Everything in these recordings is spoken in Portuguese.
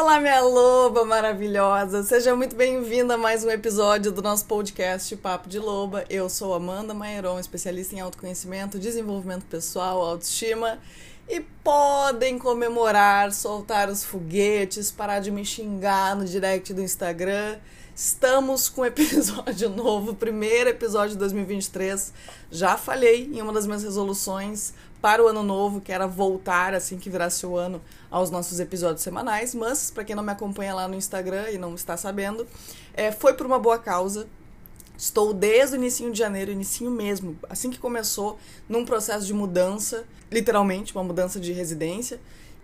Olá, minha loba maravilhosa! Seja muito bem-vinda a mais um episódio do nosso podcast Papo de Loba. Eu sou Amanda Maieron, especialista em autoconhecimento, desenvolvimento pessoal, autoestima. E podem comemorar, soltar os foguetes, parar de me xingar no direct do Instagram. Estamos com episódio novo, primeiro episódio de 2023. Já falhei em uma das minhas resoluções para o ano novo, que era voltar assim que virasse o ano aos nossos episódios semanais, mas para quem não me acompanha lá no Instagram e não está sabendo, é, foi por uma boa causa. Estou desde o início de janeiro, início mesmo, assim que começou, num processo de mudança, literalmente, uma mudança de residência.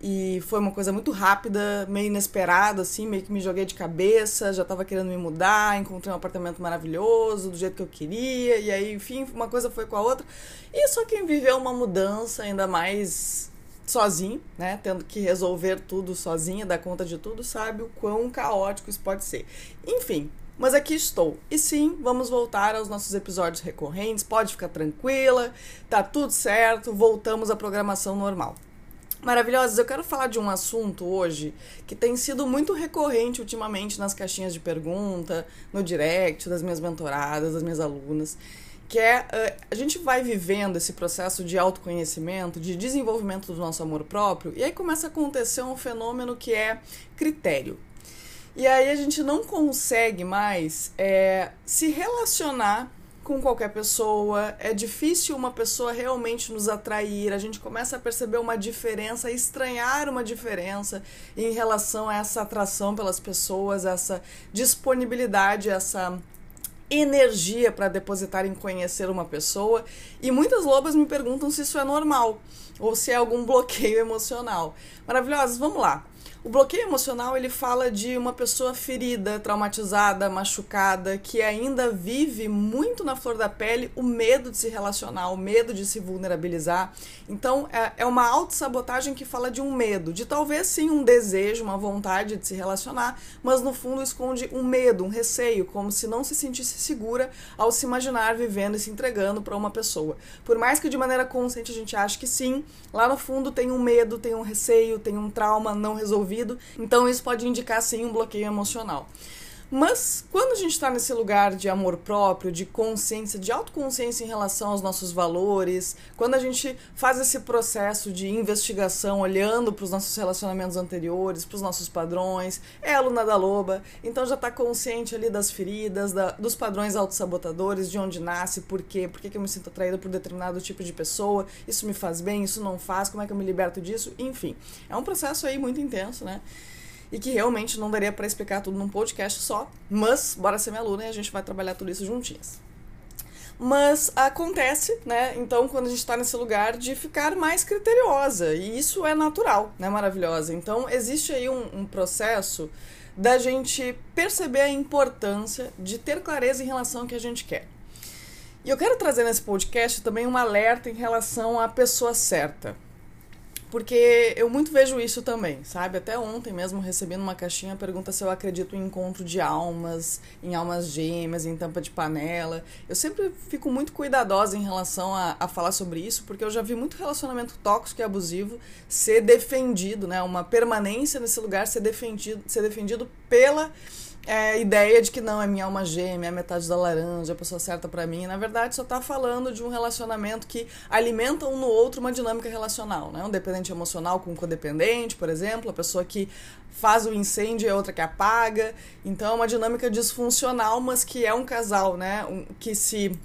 E foi uma coisa muito rápida, meio inesperada, assim, meio que me joguei de cabeça, já tava querendo me mudar, encontrei um apartamento maravilhoso, do jeito que eu queria, e aí, enfim, uma coisa foi com a outra. E só quem viveu uma mudança, ainda mais sozinho, né, tendo que resolver tudo sozinha, dar conta de tudo, sabe o quão caótico isso pode ser. Enfim, mas aqui estou. E sim, vamos voltar aos nossos episódios recorrentes. Pode ficar tranquila, tá tudo certo, voltamos à programação normal. Maravilhosas, eu quero falar de um assunto hoje que tem sido muito recorrente ultimamente nas caixinhas de pergunta, no direct das minhas mentoradas, das minhas alunas, que é uh, a gente vai vivendo esse processo de autoconhecimento, de desenvolvimento do nosso amor próprio, e aí começa a acontecer um fenômeno que é critério. E aí a gente não consegue mais é, se relacionar com qualquer pessoa, é difícil uma pessoa realmente nos atrair, a gente começa a perceber uma diferença, a estranhar uma diferença em relação a essa atração pelas pessoas, essa disponibilidade, essa energia para depositar em conhecer uma pessoa. E muitas lobas me perguntam se isso é normal ou se é algum bloqueio emocional. Maravilhosas, vamos lá. O bloqueio emocional ele fala de uma pessoa ferida, traumatizada, machucada, que ainda vive muito na flor da pele o medo de se relacionar, o medo de se vulnerabilizar. Então é, é uma autossabotagem que fala de um medo, de talvez sim um desejo, uma vontade de se relacionar, mas no fundo esconde um medo, um receio, como se não se sentisse segura ao se imaginar vivendo e se entregando para uma pessoa. Por mais que de maneira consciente a gente ache que sim, lá no fundo tem um medo, tem um receio, tem um trauma não resolvido Então isso pode indicar sim um bloqueio emocional. Mas quando a gente está nesse lugar de amor próprio, de consciência, de autoconsciência em relação aos nossos valores, quando a gente faz esse processo de investigação, olhando para os nossos relacionamentos anteriores, para os nossos padrões, é aluna da loba, então já está consciente ali das feridas, da, dos padrões autossabotadores, de onde nasce, por quê, por que, que eu me sinto atraída por determinado tipo de pessoa, isso me faz bem, isso não faz, como é que eu me liberto disso, enfim. É um processo aí muito intenso, né? E que realmente não daria para explicar tudo num podcast só, mas bora ser minha aluna e a gente vai trabalhar tudo isso juntinhas. Mas acontece, né? Então, quando a gente está nesse lugar de ficar mais criteriosa, e isso é natural, né? Maravilhosa. Então, existe aí um, um processo da gente perceber a importância de ter clareza em relação ao que a gente quer. E eu quero trazer nesse podcast também um alerta em relação à pessoa certa. Porque eu muito vejo isso também, sabe? Até ontem mesmo recebendo uma caixinha pergunta se eu acredito em encontro de almas, em almas gêmeas, em tampa de panela. Eu sempre fico muito cuidadosa em relação a, a falar sobre isso, porque eu já vi muito relacionamento tóxico e abusivo ser defendido, né? Uma permanência nesse lugar ser defendido, ser defendido pela é, a ideia de que não, é minha alma gêmea, é metade da laranja, a pessoa certa para mim. Na verdade, só está falando de um relacionamento que alimenta um no outro uma dinâmica relacional, né? Um dependente emocional com um codependente, por exemplo, a pessoa que faz o incêndio e a outra que apaga. Então, é uma dinâmica disfuncional, mas que é um casal, né? Um, que se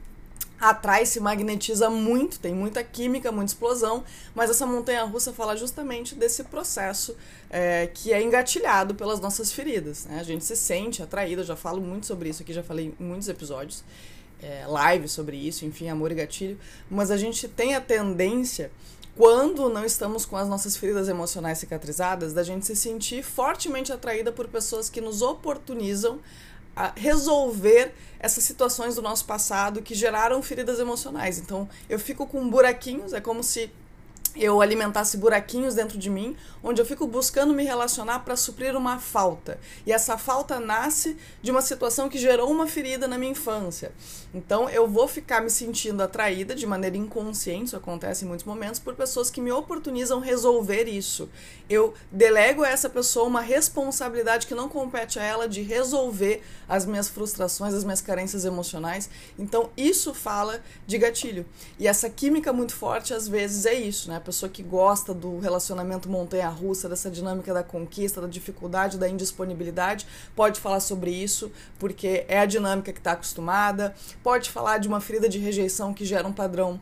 atrai, se magnetiza muito, tem muita química, muita explosão, mas essa montanha russa fala justamente desse processo é, que é engatilhado pelas nossas feridas. Né? A gente se sente atraído, eu já falo muito sobre isso aqui, já falei em muitos episódios, é, live sobre isso, enfim, amor e gatilho, mas a gente tem a tendência quando não estamos com as nossas feridas emocionais cicatrizadas, da gente se sentir fortemente atraída por pessoas que nos oportunizam resolver essas situações do nosso passado que geraram feridas emocionais. Então, eu fico com buraquinhos, é como se eu alimentasse buraquinhos dentro de mim, onde eu fico buscando me relacionar para suprir uma falta. E essa falta nasce de uma situação que gerou uma ferida na minha infância. Então eu vou ficar me sentindo atraída de maneira inconsciente, isso acontece em muitos momentos, por pessoas que me oportunizam resolver isso. Eu delego a essa pessoa uma responsabilidade que não compete a ela de resolver as minhas frustrações, as minhas carências emocionais. Então isso fala de gatilho. E essa química muito forte às vezes é isso, né? A pessoa que gosta do relacionamento montanha-russa, dessa dinâmica da conquista, da dificuldade, da indisponibilidade, pode falar sobre isso, porque é a dinâmica que está acostumada. Pode falar de uma ferida de rejeição que gera um padrão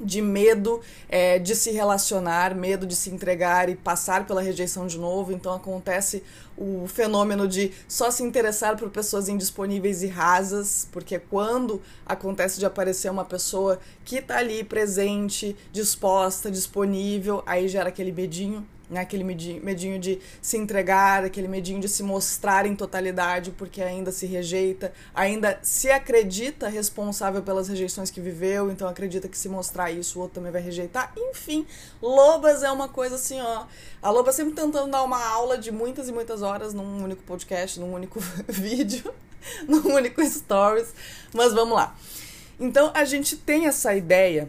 de medo é, de se relacionar, medo de se entregar e passar pela rejeição de novo. Então acontece o fenômeno de só se interessar por pessoas indisponíveis e rasas, porque quando acontece de aparecer uma pessoa que está ali presente, disposta, disponível, aí gera aquele medinho né? Aquele medinho de se entregar, aquele medinho de se mostrar em totalidade porque ainda se rejeita, ainda se acredita responsável pelas rejeições que viveu, então acredita que se mostrar isso o outro também vai rejeitar. Enfim, Lobas é uma coisa assim, ó. A Loba sempre tentando dar uma aula de muitas e muitas horas num único podcast, num único vídeo, num único stories. Mas vamos lá. Então a gente tem essa ideia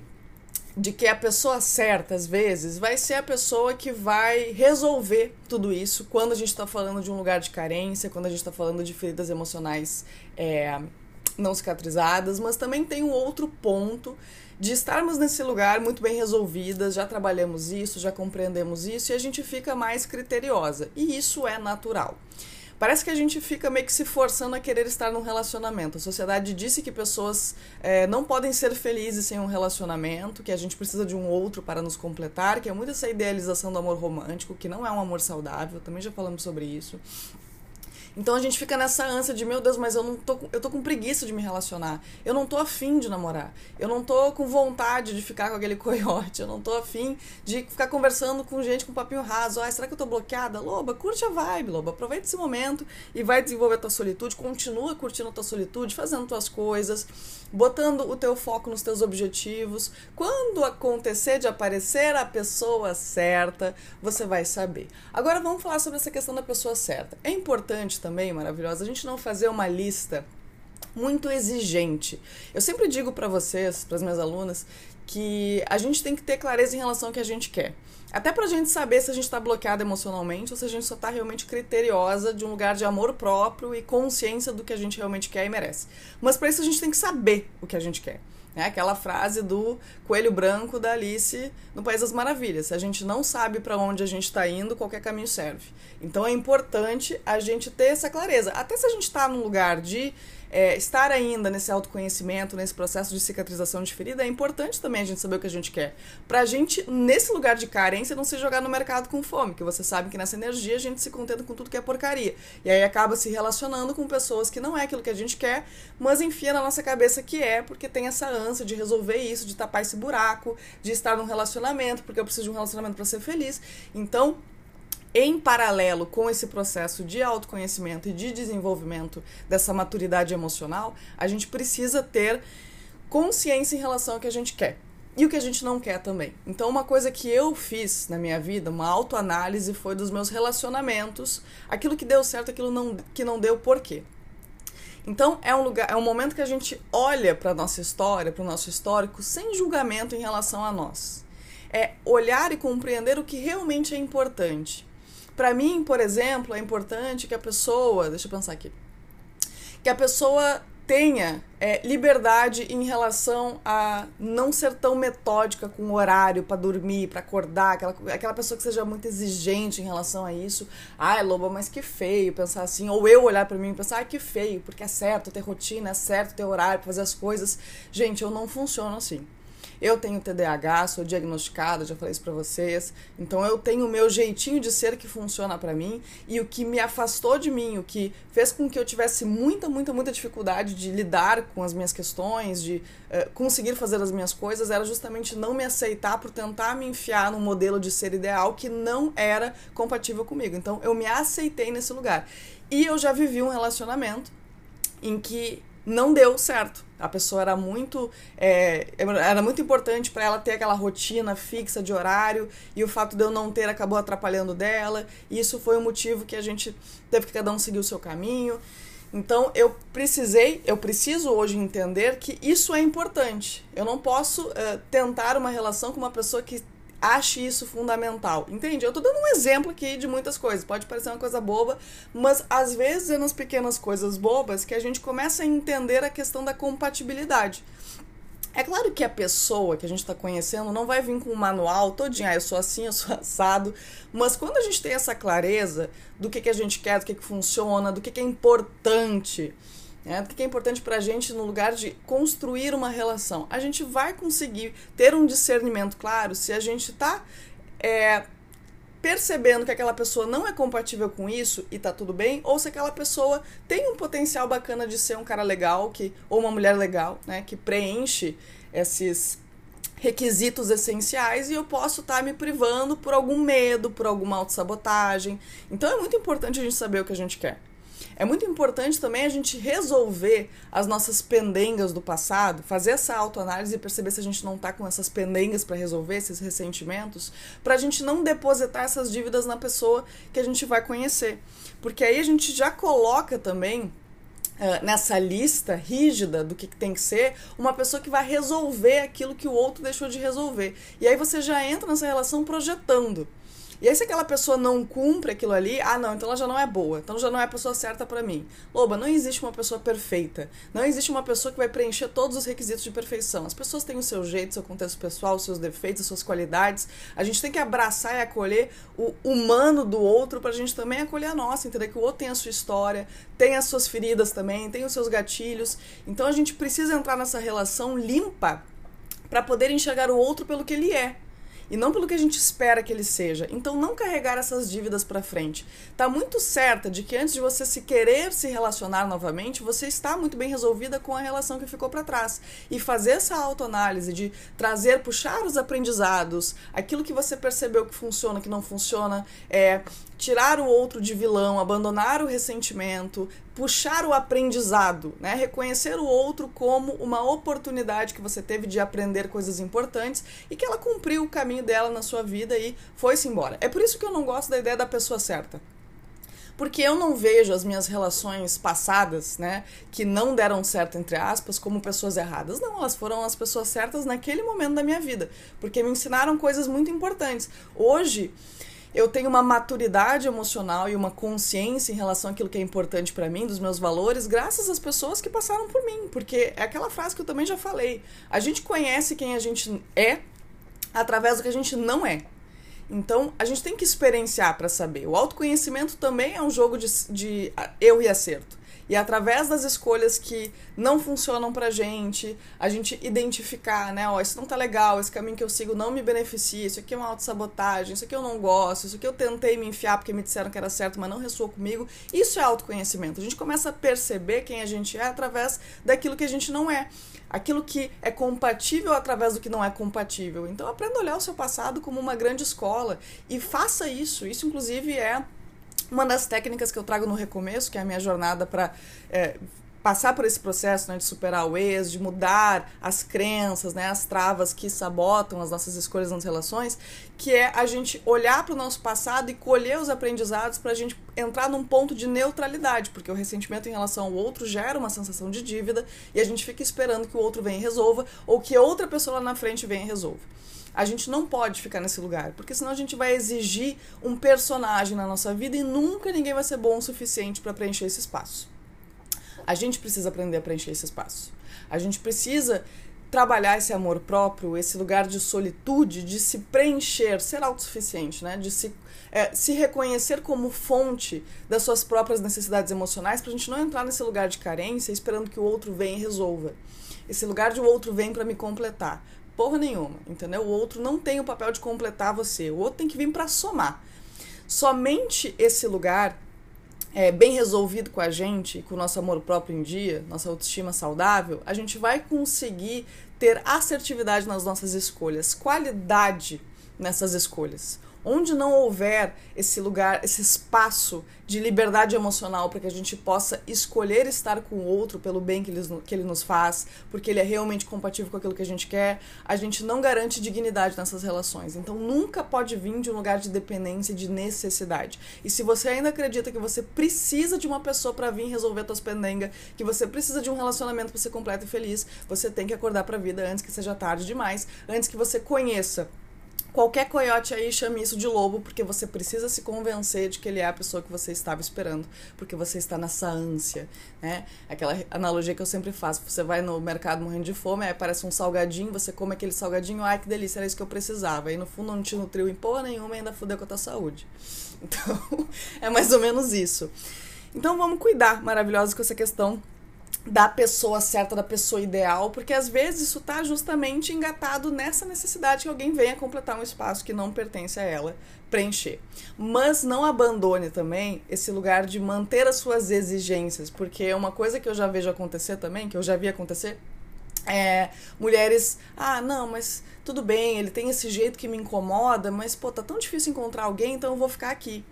de que a pessoa certa, às vezes, vai ser a pessoa que vai resolver tudo isso quando a gente está falando de um lugar de carência, quando a gente está falando de feridas emocionais é, não cicatrizadas, mas também tem um outro ponto de estarmos nesse lugar muito bem resolvidas, já trabalhamos isso, já compreendemos isso e a gente fica mais criteriosa. E isso é natural. Parece que a gente fica meio que se forçando a querer estar num relacionamento. A sociedade disse que pessoas é, não podem ser felizes sem um relacionamento, que a gente precisa de um outro para nos completar, que é muito essa idealização do amor romântico, que não é um amor saudável, também já falamos sobre isso. Então a gente fica nessa ânsia de, meu Deus, mas eu não tô, eu tô com preguiça de me relacionar. Eu não tô afim de namorar. Eu não tô com vontade de ficar com aquele coiote. Eu não tô afim de ficar conversando com gente com papinho raso. Ah, será que eu tô bloqueada? Loba, curte a vibe, Loba. Aproveita esse momento e vai desenvolver a tua solitude. Continua curtindo a tua solitude, fazendo tuas coisas, botando o teu foco nos teus objetivos. Quando acontecer de aparecer a pessoa certa, você vai saber. Agora vamos falar sobre essa questão da pessoa certa. É importante também, maravilhosa, a gente não fazer uma lista muito exigente. Eu sempre digo para vocês, para as minhas alunas, que a gente tem que ter clareza em relação ao que a gente quer. Até pra gente saber se a gente está bloqueada emocionalmente ou se a gente só está realmente criteriosa de um lugar de amor próprio e consciência do que a gente realmente quer e merece. Mas para isso a gente tem que saber o que a gente quer. É aquela frase do coelho branco da Alice no País das Maravilhas. Se a gente não sabe para onde a gente está indo, qualquer caminho serve. Então é importante a gente ter essa clareza. Até se a gente está num lugar de é, estar ainda nesse autoconhecimento, nesse processo de cicatrização de ferida, é importante também a gente saber o que a gente quer. Pra gente, nesse lugar de carência, não se jogar no mercado com fome, que você sabe que nessa energia a gente se contenta com tudo que é porcaria. E aí acaba se relacionando com pessoas que não é aquilo que a gente quer, mas enfia na nossa cabeça que é, porque tem essa ânsia de resolver isso, de tapar esse buraco, de estar num relacionamento, porque eu preciso de um relacionamento para ser feliz. Então, em paralelo com esse processo de autoconhecimento e de desenvolvimento dessa maturidade emocional, a gente precisa ter consciência em relação ao que a gente quer e o que a gente não quer também. Então, uma coisa que eu fiz na minha vida, uma autoanálise, foi dos meus relacionamentos, aquilo que deu certo, aquilo não, que não deu, por quê? Então, é um lugar, é um momento que a gente olha para nossa história, para o nosso histórico, sem julgamento em relação a nós. É olhar e compreender o que realmente é importante para mim, por exemplo, é importante que a pessoa, deixa eu pensar aqui, que a pessoa tenha é, liberdade em relação a não ser tão metódica com o horário para dormir, para acordar, aquela, aquela pessoa que seja muito exigente em relação a isso. Ai, Loba, mas que feio pensar assim. Ou eu olhar para mim e pensar, ai, que feio, porque é certo ter rotina, é certo ter horário para fazer as coisas. Gente, eu não funciono assim. Eu tenho TDAH, sou diagnosticada, já falei isso para vocês. Então eu tenho o meu jeitinho de ser que funciona para mim e o que me afastou de mim, o que fez com que eu tivesse muita, muita, muita dificuldade de lidar com as minhas questões, de uh, conseguir fazer as minhas coisas, era justamente não me aceitar por tentar me enfiar num modelo de ser ideal que não era compatível comigo. Então eu me aceitei nesse lugar. E eu já vivi um relacionamento em que não deu certo. A pessoa era muito é, era muito importante para ela ter aquela rotina fixa de horário e o fato de eu não ter acabou atrapalhando dela. E isso foi o motivo que a gente teve que cada um seguir o seu caminho. Então eu precisei, eu preciso hoje entender que isso é importante. Eu não posso uh, tentar uma relação com uma pessoa que ache isso fundamental. Entende? Eu tô dando um exemplo aqui de muitas coisas. Pode parecer uma coisa boba, mas às vezes é nas pequenas coisas bobas que a gente começa a entender a questão da compatibilidade. É claro que a pessoa que a gente está conhecendo não vai vir com um manual todinho, ah, eu sou assim, eu sou assado, mas quando a gente tem essa clareza do que, que a gente quer, do que, que funciona, do que, que é importante, né, do que, é importante para a gente no lugar de construir uma relação, a gente vai conseguir ter um discernimento claro se a gente está é, percebendo que aquela pessoa não é compatível com isso e tá tudo bem, ou se aquela pessoa tem um potencial bacana de ser um cara legal, que ou uma mulher legal, né, que preenche esses requisitos essenciais e eu posso estar tá me privando por algum medo, por alguma autossabotagem. Então é muito importante a gente saber o que a gente quer. É muito importante também a gente resolver as nossas pendengas do passado, fazer essa autoanálise e perceber se a gente não está com essas pendengas para resolver, esses ressentimentos, para a gente não depositar essas dívidas na pessoa que a gente vai conhecer. Porque aí a gente já coloca também Uh, nessa lista rígida do que, que, tem que ser, uma pessoa que vai resolver aquilo que o outro deixou de resolver. E aí você já entra nessa relação projetando. E aí, se aquela pessoa não cumpre aquilo ali, ah, não, então ela já não é boa, então já não é a pessoa certa para mim. Loba, não existe uma pessoa perfeita. Não existe uma pessoa que vai preencher todos os requisitos de perfeição. As pessoas têm o seu jeito, seu contexto pessoal, seus defeitos, as suas qualidades. A gente tem que abraçar e acolher o humano do outro pra gente também acolher a nossa, entender que o outro tem a sua história, tem as suas feridas também, tem os seus gatilhos. Então a gente precisa entrar nessa relação limpa para poder enxergar o outro pelo que ele é e não pelo que a gente espera que ele seja. Então, não carregar essas dívidas para frente. Tá muito certa de que antes de você se querer se relacionar novamente, você está muito bem resolvida com a relação que ficou para trás. E fazer essa autoanálise de trazer, puxar os aprendizados, aquilo que você percebeu que funciona, que não funciona, é tirar o outro de vilão, abandonar o ressentimento, puxar o aprendizado, né? Reconhecer o outro como uma oportunidade que você teve de aprender coisas importantes e que ela cumpriu o caminho dela na sua vida e foi-se embora. É por isso que eu não gosto da ideia da pessoa certa. Porque eu não vejo as minhas relações passadas, né, que não deram certo, entre aspas, como pessoas erradas. Não, elas foram as pessoas certas naquele momento da minha vida. Porque me ensinaram coisas muito importantes. Hoje, eu tenho uma maturidade emocional e uma consciência em relação àquilo que é importante para mim, dos meus valores, graças às pessoas que passaram por mim. Porque é aquela frase que eu também já falei. A gente conhece quem a gente é através do que a gente não é. Então, a gente tem que experienciar para saber. O autoconhecimento também é um jogo de, de eu e acerto. E através das escolhas que não funcionam pra gente, a gente identificar, né? Ó, isso não tá legal, esse caminho que eu sigo não me beneficia, isso aqui é uma autossabotagem, isso aqui eu não gosto, isso aqui eu tentei me enfiar porque me disseram que era certo, mas não ressoou comigo. Isso é autoconhecimento. A gente começa a perceber quem a gente é através daquilo que a gente não é aquilo que é compatível através do que não é compatível. Então aprenda a olhar o seu passado como uma grande escola e faça isso. Isso inclusive é uma das técnicas que eu trago no recomeço, que é a minha jornada para é, passar por esse processo né, de superar o ex, de mudar as crenças, né, as travas que sabotam as nossas escolhas nas relações, que é a gente olhar para o nosso passado e colher os aprendizados para a gente entrar num ponto de neutralidade, porque o ressentimento em relação ao outro gera uma sensação de dívida e a gente fica esperando que o outro venha e resolva ou que outra pessoa lá na frente venha e resolva. A gente não pode ficar nesse lugar, porque senão a gente vai exigir um personagem na nossa vida e nunca ninguém vai ser bom o suficiente para preencher esse espaço. A gente precisa aprender a preencher esse espaço. A gente precisa trabalhar esse amor próprio, esse lugar de solitude, de se preencher, ser autossuficiente, né? De se, é, se reconhecer como fonte das suas próprias necessidades emocionais, para a gente não entrar nesse lugar de carência esperando que o outro venha e resolva. Esse lugar de o outro vem para me completar porra nenhuma, entendeu? O outro não tem o papel de completar você, o outro tem que vir para somar. Somente esse lugar é, bem resolvido com a gente, com o nosso amor próprio em dia, nossa autoestima saudável, a gente vai conseguir ter assertividade nas nossas escolhas, qualidade nessas escolhas. Onde não houver esse lugar, esse espaço de liberdade emocional para que a gente possa escolher estar com o outro pelo bem que ele, que ele nos faz, porque ele é realmente compatível com aquilo que a gente quer, a gente não garante dignidade nessas relações. Então nunca pode vir de um lugar de dependência de necessidade. E se você ainda acredita que você precisa de uma pessoa para vir resolver suas pendengas, que você precisa de um relacionamento para ser completo e feliz, você tem que acordar para a vida antes que seja tarde demais, antes que você conheça Qualquer coiote aí chame isso de lobo, porque você precisa se convencer de que ele é a pessoa que você estava esperando, porque você está nessa ânsia, né? Aquela analogia que eu sempre faço: você vai no mercado morrendo de fome, aí aparece um salgadinho, você come aquele salgadinho, ai que delícia, era isso que eu precisava. Aí no fundo não te nutriu em porra nenhuma e ainda fudeu com a tua saúde. Então, é mais ou menos isso. Então vamos cuidar, maravilhosos, com essa questão da pessoa certa, da pessoa ideal, porque às vezes isso está justamente engatado nessa necessidade que alguém venha completar um espaço que não pertence a ela preencher. Mas não abandone também esse lugar de manter as suas exigências, porque uma coisa que eu já vejo acontecer também, que eu já vi acontecer, é mulheres, ah, não, mas tudo bem, ele tem esse jeito que me incomoda, mas pô, tá tão difícil encontrar alguém, então eu vou ficar aqui.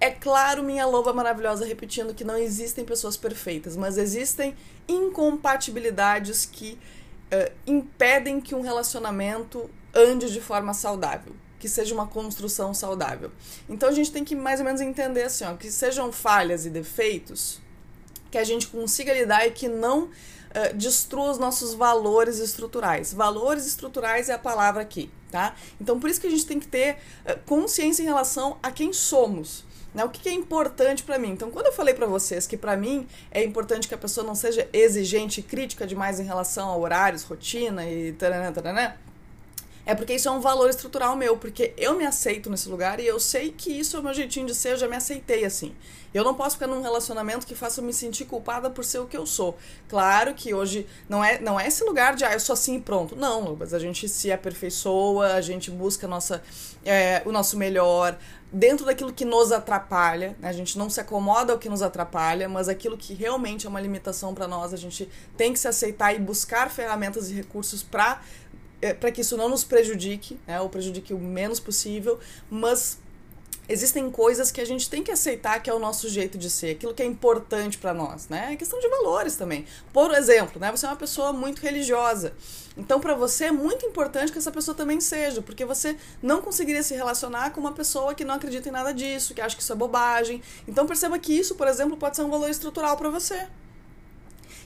É claro, minha loba maravilhosa, repetindo que não existem pessoas perfeitas, mas existem incompatibilidades que uh, impedem que um relacionamento ande de forma saudável, que seja uma construção saudável. Então a gente tem que mais ou menos entender assim, ó, que sejam falhas e defeitos, que a gente consiga lidar e que não uh, destrua os nossos valores estruturais. Valores estruturais é a palavra aqui, tá? Então por isso que a gente tem que ter uh, consciência em relação a quem somos. Né? O que é importante para mim? Então, quando eu falei para vocês que para mim é importante que a pessoa não seja exigente e crítica demais em relação a horários, rotina e taranã, taranã, é porque isso é um valor estrutural meu, porque eu me aceito nesse lugar e eu sei que isso é o meu jeitinho de ser, eu já me aceitei assim. Eu não posso ficar num relacionamento que faça eu me sentir culpada por ser o que eu sou. Claro que hoje não é, não é esse lugar de, ah, eu sou assim e pronto. Não, mas a gente se aperfeiçoa, a gente busca nossa, é, o nosso melhor, dentro daquilo que nos atrapalha, né? a gente não se acomoda ao que nos atrapalha, mas aquilo que realmente é uma limitação para nós, a gente tem que se aceitar e buscar ferramentas e recursos para é, para que isso não nos prejudique, né, ou prejudique o menos possível, mas existem coisas que a gente tem que aceitar que é o nosso jeito de ser, aquilo que é importante para nós, né? É questão de valores também. Por exemplo, né, você é uma pessoa muito religiosa. Então, para você é muito importante que essa pessoa também seja, porque você não conseguiria se relacionar com uma pessoa que não acredita em nada disso, que acha que isso é bobagem. Então, perceba que isso, por exemplo, pode ser um valor estrutural para você.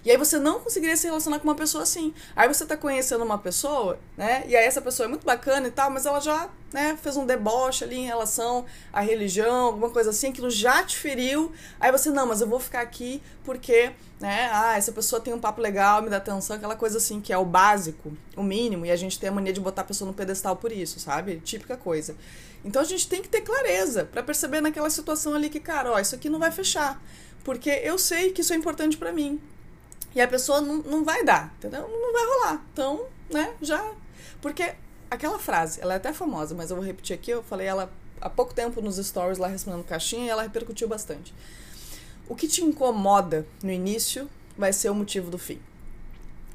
E aí você não conseguiria se relacionar com uma pessoa assim. Aí você tá conhecendo uma pessoa, né? E aí essa pessoa é muito bacana e tal, mas ela já, né, fez um deboche ali em relação à religião, alguma coisa assim, aquilo já te feriu. Aí você, não, mas eu vou ficar aqui porque, né, ah, essa pessoa tem um papo legal, me dá atenção, aquela coisa assim que é o básico, o mínimo, e a gente tem a mania de botar a pessoa no pedestal por isso, sabe? Típica coisa. Então a gente tem que ter clareza para perceber naquela situação ali que, cara, ó, isso aqui não vai fechar. Porque eu sei que isso é importante para mim. E a pessoa não, não vai dar, entendeu? Não vai rolar. Então, né, já. Porque aquela frase, ela é até famosa, mas eu vou repetir aqui, eu falei ela há pouco tempo nos stories lá respondendo caixinha e ela repercutiu bastante. O que te incomoda no início vai ser o motivo do fim.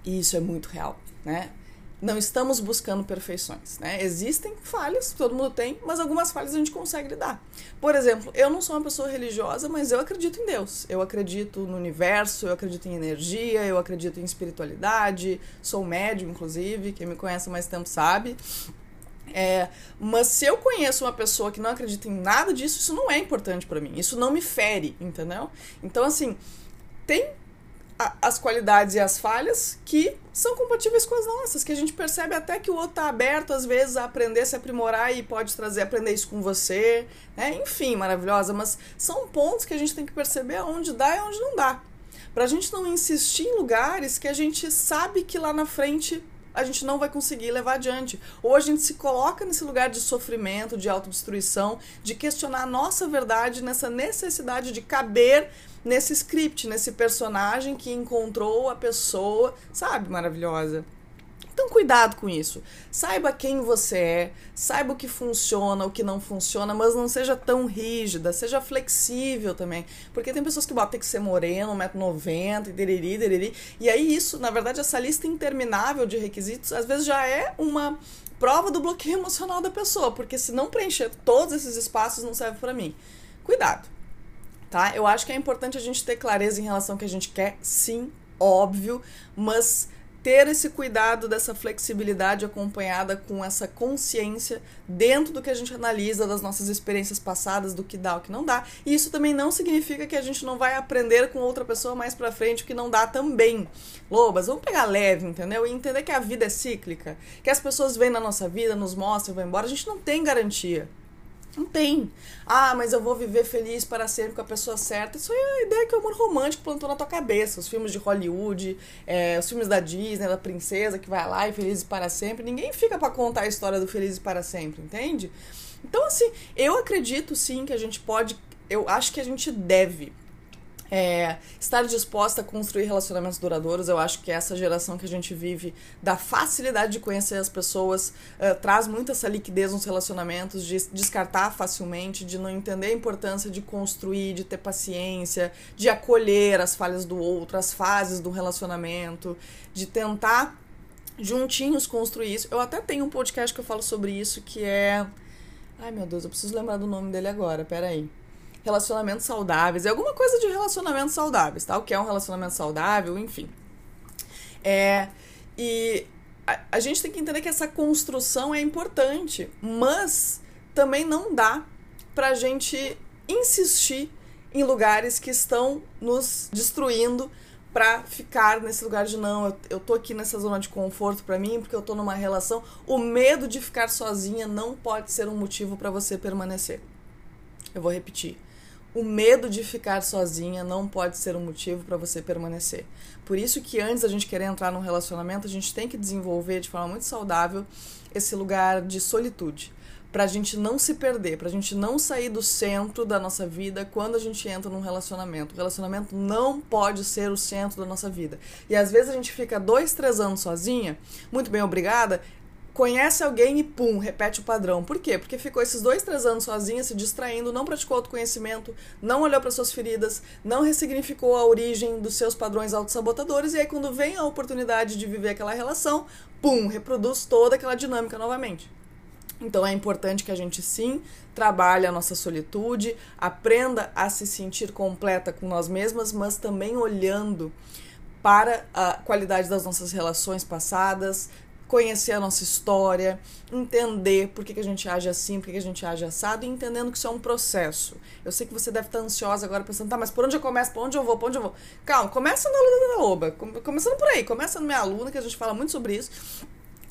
E isso é muito real, né? Não estamos buscando perfeições, né? Existem falhas, todo mundo tem, mas algumas falhas a gente consegue lidar. Por exemplo, eu não sou uma pessoa religiosa, mas eu acredito em Deus. Eu acredito no universo, eu acredito em energia, eu acredito em espiritualidade, sou médium, inclusive, quem me conhece há mais tempo sabe. É, mas se eu conheço uma pessoa que não acredita em nada disso, isso não é importante para mim. Isso não me fere, entendeu? Então, assim, tem a, as qualidades e as falhas que são compatíveis com as nossas, que a gente percebe até que o outro tá aberto às vezes a aprender, se aprimorar e pode trazer, aprender isso com você, né? Enfim, maravilhosa, mas são pontos que a gente tem que perceber onde dá e onde não dá. Pra gente não insistir em lugares que a gente sabe que lá na frente a gente não vai conseguir levar adiante. Ou a gente se coloca nesse lugar de sofrimento, de autodestruição, de questionar a nossa verdade, nessa necessidade de caber nesse script, nesse personagem que encontrou a pessoa, sabe, maravilhosa. Então, cuidado com isso. Saiba quem você é, saiba o que funciona, o que não funciona, mas não seja tão rígida, seja flexível também. Porque tem pessoas que botam tem que ser moreno, 1,90m, deriri, deriri. E aí, isso, na verdade, essa lista interminável de requisitos, às vezes já é uma prova do bloqueio emocional da pessoa, porque se não preencher todos esses espaços, não serve para mim. Cuidado, tá? Eu acho que é importante a gente ter clareza em relação ao que a gente quer, sim, óbvio, mas ter esse cuidado dessa flexibilidade acompanhada com essa consciência dentro do que a gente analisa das nossas experiências passadas, do que dá, o que não dá. E isso também não significa que a gente não vai aprender com outra pessoa mais pra frente o que não dá também. Lobas, vamos pegar leve, entendeu? E entender que a vida é cíclica, que as pessoas vêm na nossa vida, nos mostram, vão embora. A gente não tem garantia. Não tem. Ah, mas eu vou viver feliz para sempre com a pessoa certa. Isso é a ideia que o amor romântico plantou na tua cabeça. Os filmes de Hollywood, é, os filmes da Disney, da princesa que vai lá e feliz para sempre. Ninguém fica para contar a história do feliz para sempre, entende? Então, assim, eu acredito sim que a gente pode. Eu acho que a gente deve é, estar disposta a construir relacionamentos duradouros, eu acho que essa geração que a gente vive, da facilidade de conhecer as pessoas, uh, traz muito essa liquidez nos relacionamentos, de descartar facilmente, de não entender a importância de construir, de ter paciência, de acolher as falhas do outro, as fases do relacionamento, de tentar juntinhos construir isso. Eu até tenho um podcast que eu falo sobre isso, que é. Ai meu Deus, eu preciso lembrar do nome dele agora, peraí. Relacionamentos saudáveis, é alguma coisa de relacionamentos saudáveis, tá? O que é um relacionamento saudável, enfim. É, e a, a gente tem que entender que essa construção é importante, mas também não dá pra gente insistir em lugares que estão nos destruindo para ficar nesse lugar de não, eu, eu tô aqui nessa zona de conforto para mim porque eu tô numa relação. O medo de ficar sozinha não pode ser um motivo para você permanecer. Eu vou repetir. O medo de ficar sozinha não pode ser um motivo para você permanecer. Por isso que antes da gente querer entrar num relacionamento, a gente tem que desenvolver de forma muito saudável esse lugar de solitude, para a gente não se perder, para a gente não sair do centro da nossa vida quando a gente entra num relacionamento. O relacionamento não pode ser o centro da nossa vida. E às vezes a gente fica dois, três anos sozinha, muito bem, obrigada, conhece alguém e pum, repete o padrão. Por quê? Porque ficou esses dois, três anos sozinha, se distraindo, não praticou autoconhecimento, não olhou para suas feridas, não ressignificou a origem dos seus padrões autossabotadores, e aí quando vem a oportunidade de viver aquela relação, pum, reproduz toda aquela dinâmica novamente. Então é importante que a gente sim trabalhe a nossa solitude, aprenda a se sentir completa com nós mesmas, mas também olhando para a qualidade das nossas relações passadas, conhecer a nossa história, entender por que, que a gente age assim, por que, que a gente age assado, e entendendo que isso é um processo. Eu sei que você deve estar ansiosa agora pensando, tá, mas por onde eu começo? Por onde eu vou? Por onde eu vou? Calma, começa na aluna da Loba. Começando por aí, começa na minha aluna, que a gente fala muito sobre isso.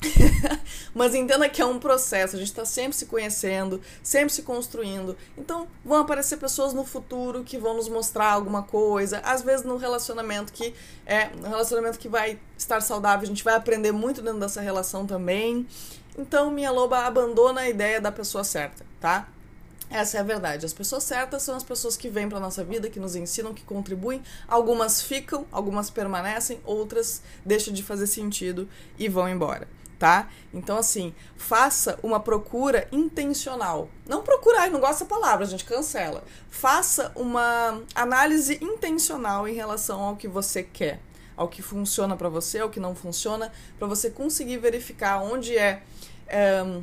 Mas entenda que é um processo, a gente está sempre se conhecendo, sempre se construindo. Então, vão aparecer pessoas no futuro que vão nos mostrar alguma coisa. Às vezes, no relacionamento que é um relacionamento que vai estar saudável, a gente vai aprender muito dentro dessa relação também. Então, minha loba abandona a ideia da pessoa certa, tá? Essa é a verdade. As pessoas certas são as pessoas que vêm para nossa vida, que nos ensinam, que contribuem. Algumas ficam, algumas permanecem, outras deixam de fazer sentido e vão embora tá? Então, assim, faça uma procura intencional. Não procurar, não gosta da palavra, a gente cancela. Faça uma análise intencional em relação ao que você quer, ao que funciona para você, ao que não funciona, para você conseguir verificar onde é, é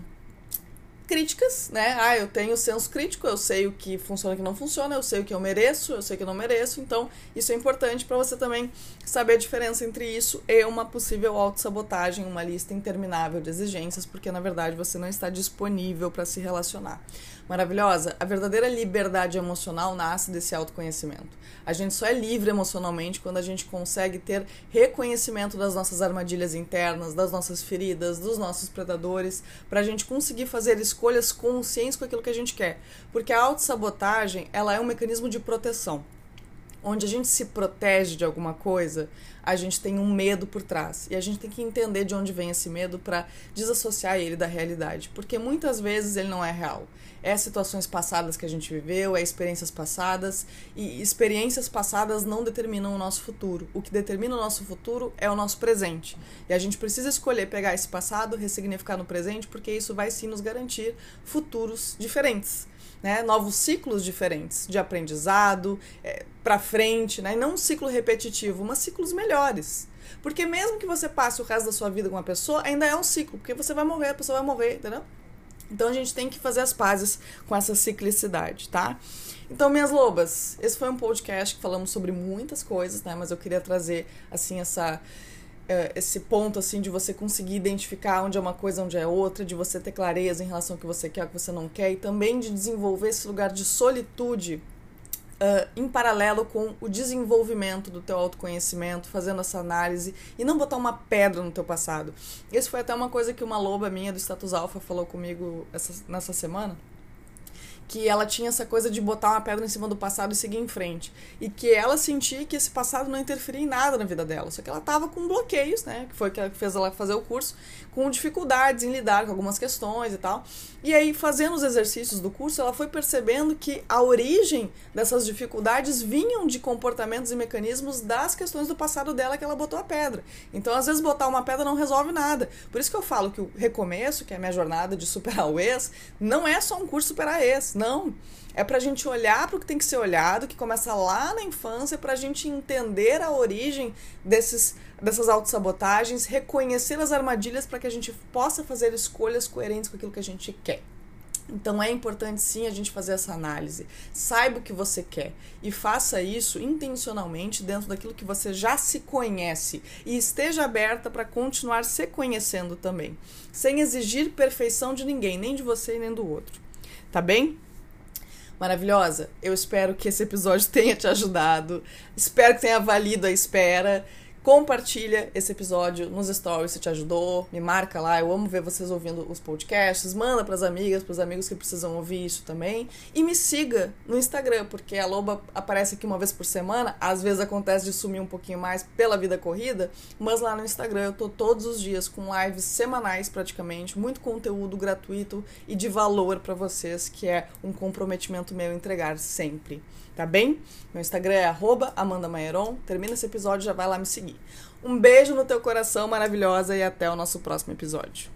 críticas, né? Ah, eu tenho senso crítico, eu sei o que funciona e o que não funciona, eu sei o que eu mereço, eu sei o que eu não mereço, então isso é importante para você também saber a diferença entre isso e uma possível autossabotagem, uma lista interminável de exigências, porque na verdade você não está disponível para se relacionar maravilhosa, a verdadeira liberdade emocional nasce desse autoconhecimento. A gente só é livre emocionalmente quando a gente consegue ter reconhecimento das nossas armadilhas internas, das nossas feridas, dos nossos predadores, para a gente conseguir fazer escolhas conscientes com aquilo que a gente quer. Porque a autossabotagem, ela é um mecanismo de proteção. Onde a gente se protege de alguma coisa, a gente tem um medo por trás. E a gente tem que entender de onde vem esse medo para desassociar ele da realidade. Porque muitas vezes ele não é real. É situações passadas que a gente viveu, é experiências passadas. E experiências passadas não determinam o nosso futuro. O que determina o nosso futuro é o nosso presente. E a gente precisa escolher pegar esse passado, ressignificar no presente, porque isso vai sim nos garantir futuros diferentes né, novos ciclos diferentes de aprendizado é, para frente, né, não um ciclo repetitivo, mas ciclos melhores. Porque mesmo que você passe o resto da sua vida com uma pessoa, ainda é um ciclo, porque você vai morrer, a pessoa vai morrer, entendeu? Então a gente tem que fazer as pazes com essa ciclicidade, tá? Então, minhas lobas, esse foi um podcast que falamos sobre muitas coisas, né? Mas eu queria trazer, assim, essa esse ponto assim de você conseguir identificar onde é uma coisa, onde é outra, de você ter clareza em relação ao que você quer, ao que você não quer, e também de desenvolver esse lugar de solitude uh, em paralelo com o desenvolvimento do teu autoconhecimento, fazendo essa análise e não botar uma pedra no teu passado. Isso foi até uma coisa que uma loba minha do Status Alpha falou comigo essa, nessa semana que ela tinha essa coisa de botar uma pedra em cima do passado e seguir em frente. E que ela sentia que esse passado não interferia em nada na vida dela. Só que ela tava com bloqueios, né? Que foi que fez ela fazer o curso, com dificuldades em lidar com algumas questões e tal. E aí, fazendo os exercícios do curso, ela foi percebendo que a origem dessas dificuldades vinham de comportamentos e mecanismos das questões do passado dela que ela botou a pedra. Então, às vezes, botar uma pedra não resolve nada. Por isso que eu falo que o recomeço, que é a minha jornada de superar o ex, não é só um curso superar ex não. É pra gente olhar para o que tem que ser olhado, que começa lá na infância, pra gente entender a origem desses, dessas autossabotagens, reconhecer as armadilhas para que a gente possa fazer escolhas coerentes com aquilo que a gente quer. Então é importante sim a gente fazer essa análise. Saiba o que você quer e faça isso intencionalmente dentro daquilo que você já se conhece e esteja aberta para continuar se conhecendo também, sem exigir perfeição de ninguém, nem de você nem do outro. Tá bem? maravilhosa. Eu espero que esse episódio tenha te ajudado. Espero que tenha valido a espera. Compartilha esse episódio nos stories se te ajudou, me marca lá, eu amo ver vocês ouvindo os podcasts, manda para as amigas, para os amigos que precisam ouvir isso também. E me siga no Instagram, porque a Loba aparece aqui uma vez por semana, às vezes acontece de sumir um pouquinho mais pela vida corrida, mas lá no Instagram eu tô todos os dias com lives semanais praticamente, muito conteúdo gratuito e de valor para vocês, que é um comprometimento meu entregar sempre tá bem? Meu Instagram é Amanda Maieron. Termina esse episódio, já vai lá me seguir. Um beijo no teu coração maravilhosa e até o nosso próximo episódio.